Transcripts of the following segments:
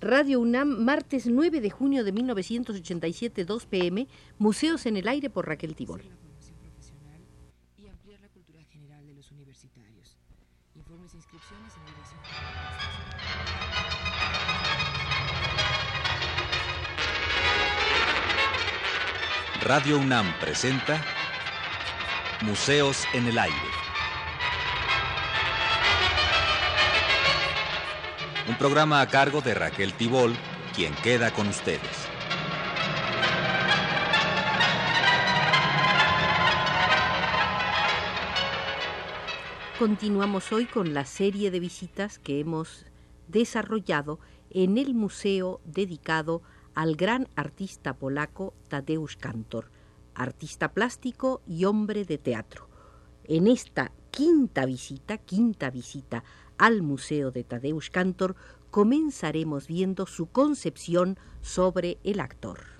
Radio UNAM, martes 9 de junio de 1987, 2 pm, Museos en el Aire por Raquel Tibol. y ampliar la cultura general de los universitarios. Informes e inscripciones en la dirección. Radio UNAM presenta Museos en el Aire. Un programa a cargo de Raquel Tibol, quien queda con ustedes. Continuamos hoy con la serie de visitas que hemos desarrollado en el museo dedicado al gran artista polaco Tadeusz Kantor, artista plástico y hombre de teatro. En esta quinta visita, quinta visita al Museo de Tadeusz Kantor, comenzaremos viendo su concepción sobre el actor.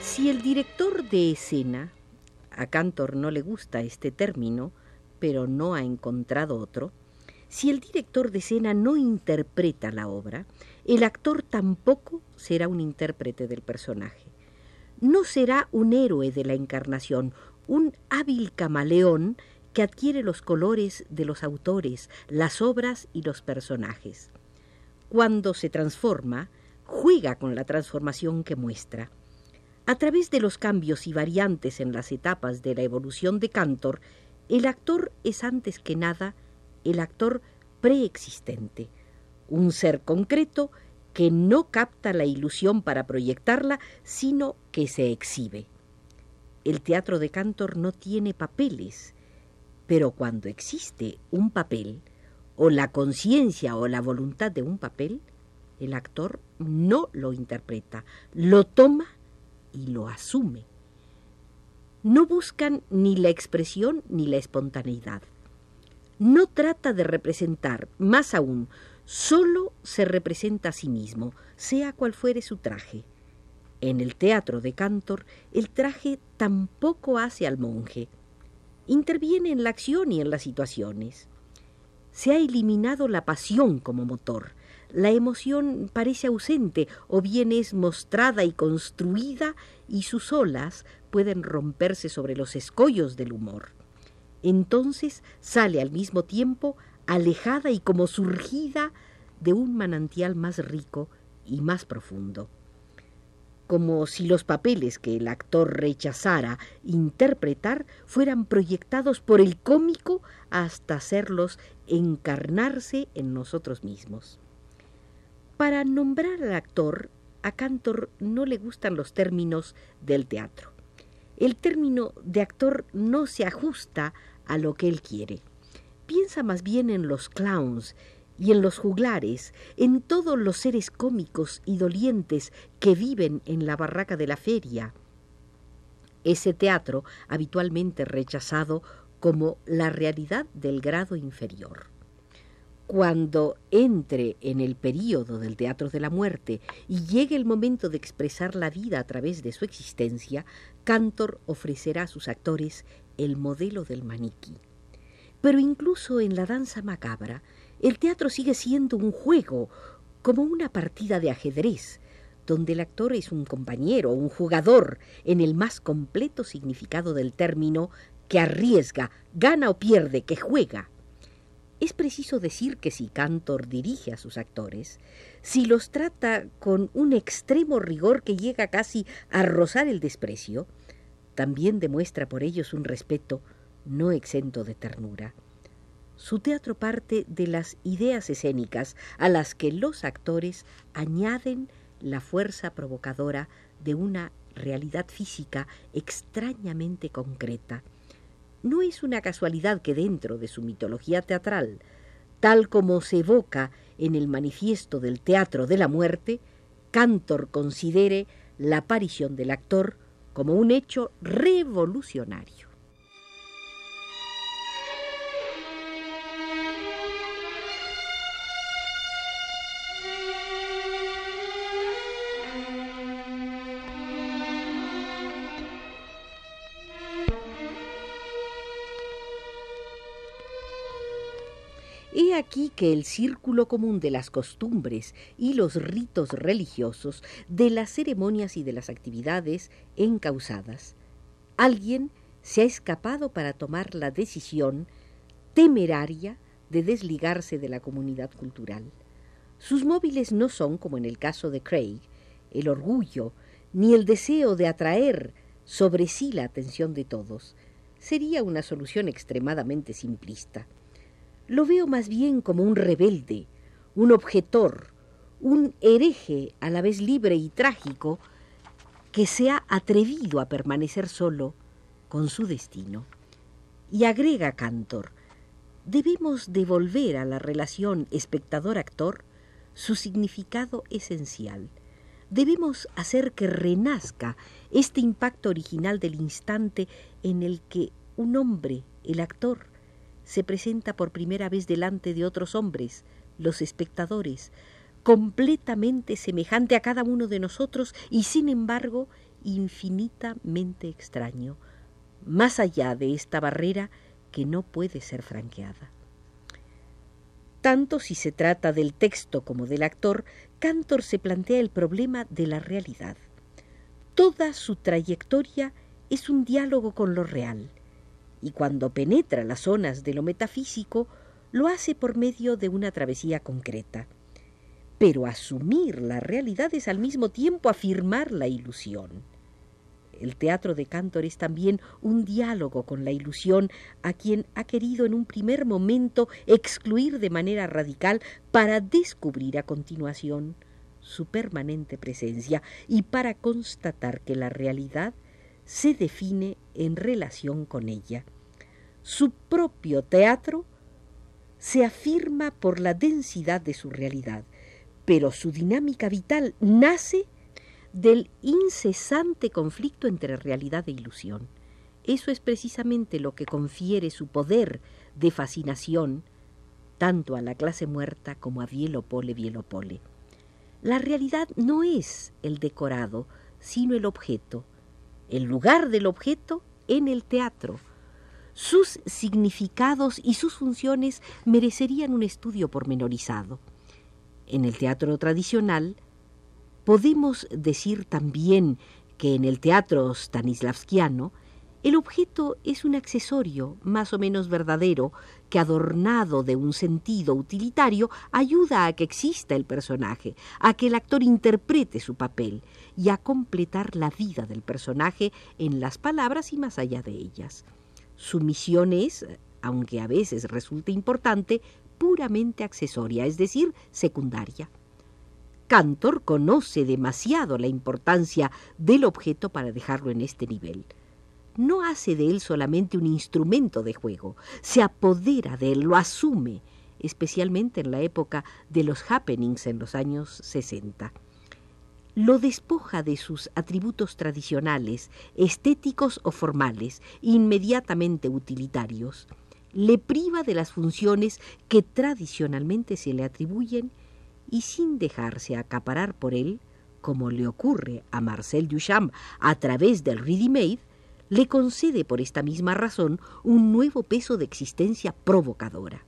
Si el director de escena, a Cantor no le gusta este término, pero no ha encontrado otro, si el director de escena no interpreta la obra, el actor tampoco será un intérprete del personaje. No será un héroe de la encarnación, un hábil camaleón que adquiere los colores de los autores, las obras y los personajes. Cuando se transforma, juega con la transformación que muestra. A través de los cambios y variantes en las etapas de la evolución de Cantor, el actor es antes que nada el actor preexistente, un ser concreto que no capta la ilusión para proyectarla, sino que se exhibe. El teatro de Cantor no tiene papeles, pero cuando existe un papel, o la conciencia o la voluntad de un papel, el actor no lo interpreta, lo toma y lo asume. No buscan ni la expresión ni la espontaneidad. No trata de representar, más aún, solo se representa a sí mismo, sea cual fuere su traje. En el teatro de Cantor, el traje tampoco hace al monje. Interviene en la acción y en las situaciones. Se ha eliminado la pasión como motor. La emoción parece ausente o bien es mostrada y construida y sus olas pueden romperse sobre los escollos del humor. Entonces sale al mismo tiempo alejada y como surgida de un manantial más rico y más profundo. Como si los papeles que el actor rechazara interpretar fueran proyectados por el cómico hasta hacerlos encarnarse en nosotros mismos. Para nombrar al actor, a Cantor no le gustan los términos del teatro. El término de actor no se ajusta a lo que él quiere. Piensa más bien en los clowns y en los juglares, en todos los seres cómicos y dolientes que viven en la barraca de la feria. Ese teatro habitualmente rechazado como la realidad del grado inferior. Cuando entre en el período del teatro de la muerte y llegue el momento de expresar la vida a través de su existencia, Cantor ofrecerá a sus actores el modelo del maniquí. Pero incluso en la danza macabra, el teatro sigue siendo un juego, como una partida de ajedrez, donde el actor es un compañero, un jugador, en el más completo significado del término, que arriesga, gana o pierde, que juega. Es preciso decir que si Cantor dirige a sus actores, si los trata con un extremo rigor que llega casi a rozar el desprecio, también demuestra por ellos un respeto no exento de ternura. Su teatro parte de las ideas escénicas a las que los actores añaden la fuerza provocadora de una realidad física extrañamente concreta. No es una casualidad que dentro de su mitología teatral, tal como se evoca en el manifiesto del teatro de la muerte, Cantor considere la aparición del actor como un hecho revolucionario. Aquí que el círculo común de las costumbres y los ritos religiosos, de las ceremonias y de las actividades encausadas. Alguien se ha escapado para tomar la decisión temeraria de desligarse de la comunidad cultural. Sus móviles no son, como en el caso de Craig, el orgullo ni el deseo de atraer sobre sí la atención de todos. Sería una solución extremadamente simplista. Lo veo más bien como un rebelde, un objetor, un hereje a la vez libre y trágico, que se ha atrevido a permanecer solo con su destino. Y agrega Cantor, debemos devolver a la relación espectador-actor su significado esencial. Debemos hacer que renazca este impacto original del instante en el que un hombre, el actor, se presenta por primera vez delante de otros hombres, los espectadores, completamente semejante a cada uno de nosotros y sin embargo infinitamente extraño, más allá de esta barrera que no puede ser franqueada. Tanto si se trata del texto como del actor, Cantor se plantea el problema de la realidad. Toda su trayectoria es un diálogo con lo real, y cuando penetra las zonas de lo metafísico, lo hace por medio de una travesía concreta. Pero asumir la realidad es al mismo tiempo afirmar la ilusión. El teatro de Cantor es también un diálogo con la ilusión a quien ha querido en un primer momento excluir de manera radical para descubrir a continuación su permanente presencia y para constatar que la realidad se define en relación con ella. Su propio teatro se afirma por la densidad de su realidad, pero su dinámica vital nace del incesante conflicto entre realidad e ilusión. Eso es precisamente lo que confiere su poder de fascinación tanto a la clase muerta como a Bielopole Bielopole. La realidad no es el decorado, sino el objeto, el lugar del objeto en el teatro. Sus significados y sus funciones merecerían un estudio pormenorizado. En el teatro tradicional, Podemos decir también que en el teatro stanislavskiano el objeto es un accesorio más o menos verdadero que adornado de un sentido utilitario ayuda a que exista el personaje, a que el actor interprete su papel y a completar la vida del personaje en las palabras y más allá de ellas. Su misión es, aunque a veces resulte importante, puramente accesoria, es decir, secundaria. Cantor conoce demasiado la importancia del objeto para dejarlo en este nivel. No hace de él solamente un instrumento de juego, se apodera de él, lo asume, especialmente en la época de los happenings en los años 60. Lo despoja de sus atributos tradicionales, estéticos o formales, inmediatamente utilitarios. Le priva de las funciones que tradicionalmente se le atribuyen y sin dejarse acaparar por él, como le ocurre a Marcel Duchamp a través del ready-made, le concede por esta misma razón un nuevo peso de existencia provocadora,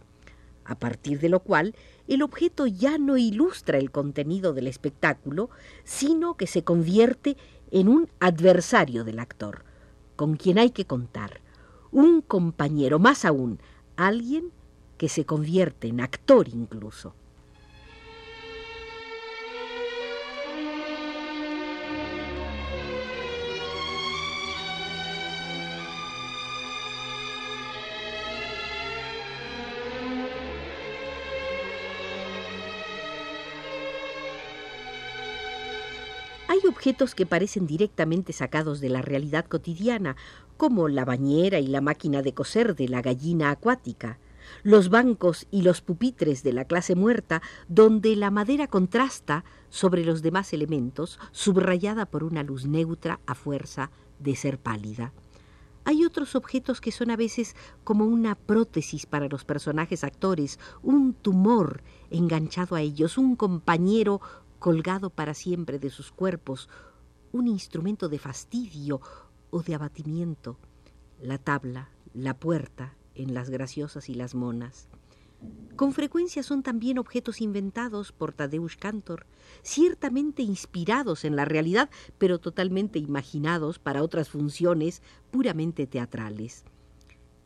a partir de lo cual el objeto ya no ilustra el contenido del espectáculo, sino que se convierte en un adversario del actor, con quien hay que contar, un compañero, más aún, alguien que se convierte en actor incluso. Objetos que parecen directamente sacados de la realidad cotidiana, como la bañera y la máquina de coser de la gallina acuática, los bancos y los pupitres de la clase muerta, donde la madera contrasta sobre los demás elementos, subrayada por una luz neutra a fuerza de ser pálida. Hay otros objetos que son a veces como una prótesis para los personajes actores, un tumor enganchado a ellos, un compañero colgado para siempre de sus cuerpos, un instrumento de fastidio o de abatimiento, la tabla, la puerta en las graciosas y las monas. Con frecuencia son también objetos inventados por Tadeusz Kantor, ciertamente inspirados en la realidad, pero totalmente imaginados para otras funciones puramente teatrales.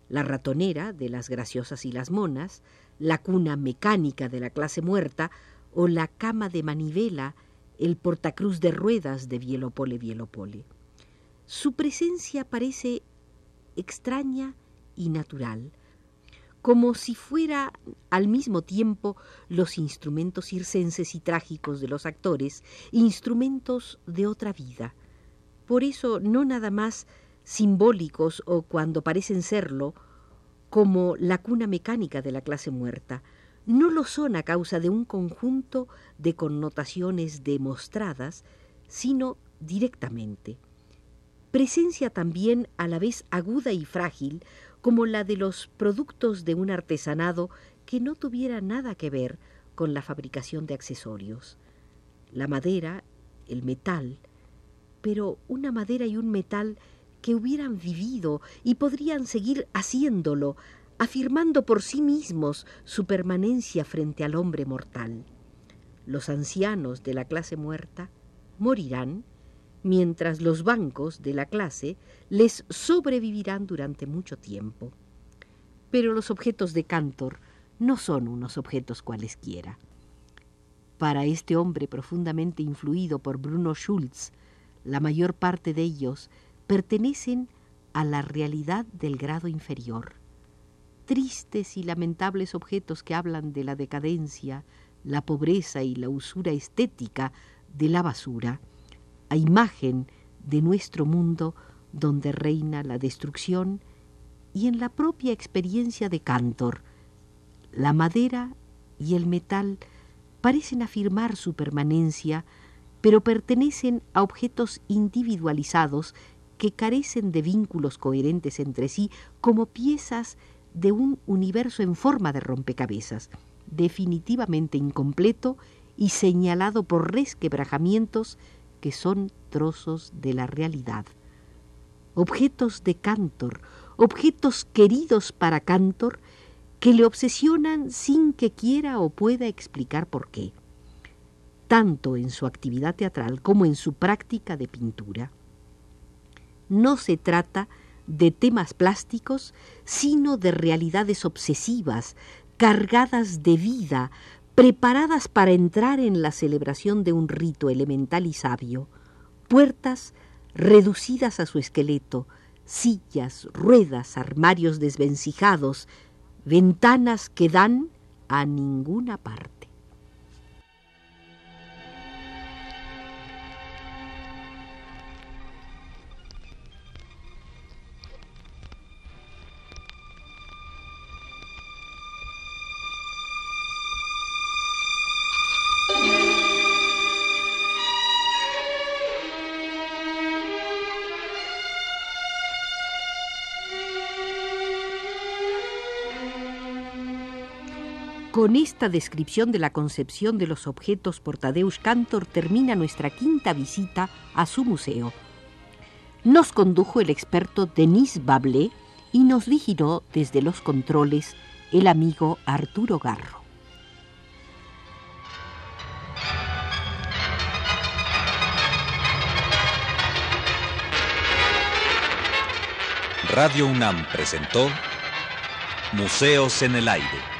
La ratonera de las graciosas y las monas, la cuna mecánica de la clase muerta o la cama de manivela, el portacruz de ruedas de Vielopole Vielopole. Su presencia parece extraña y natural, como si fuera al mismo tiempo los instrumentos circenses y trágicos de los actores, instrumentos de otra vida. Por eso no nada más simbólicos o cuando parecen serlo, como la cuna mecánica de la clase muerta, no lo son a causa de un conjunto de connotaciones demostradas, sino directamente. Presencia también a la vez aguda y frágil como la de los productos de un artesanado que no tuviera nada que ver con la fabricación de accesorios. La madera, el metal, pero una madera y un metal que hubieran vivido y podrían seguir haciéndolo, afirmando por sí mismos su permanencia frente al hombre mortal. Los ancianos de la clase muerta morirán mientras los bancos de la clase les sobrevivirán durante mucho tiempo. Pero los objetos de Cantor no son unos objetos cualesquiera. Para este hombre profundamente influido por Bruno Schulz, la mayor parte de ellos pertenecen a la realidad del grado inferior. Tristes y lamentables objetos que hablan de la decadencia, la pobreza y la usura estética de la basura, a imagen de nuestro mundo donde reina la destrucción y en la propia experiencia de Cantor, la madera y el metal parecen afirmar su permanencia, pero pertenecen a objetos individualizados que carecen de vínculos coherentes entre sí como piezas de un universo en forma de rompecabezas, definitivamente incompleto y señalado por resquebrajamientos que son trozos de la realidad. Objetos de Cantor, objetos queridos para Cantor, que le obsesionan sin que quiera o pueda explicar por qué, tanto en su actividad teatral como en su práctica de pintura. No se trata de temas plásticos, sino de realidades obsesivas, cargadas de vida, preparadas para entrar en la celebración de un rito elemental y sabio, puertas reducidas a su esqueleto, sillas, ruedas, armarios desvencijados, ventanas que dan a ninguna parte. Con esta descripción de la concepción de los objetos por Tadeusz Cantor termina nuestra quinta visita a su museo. Nos condujo el experto Denis Bablé y nos vigiló desde los controles el amigo Arturo Garro. Radio UNAM presentó Museos en el Aire.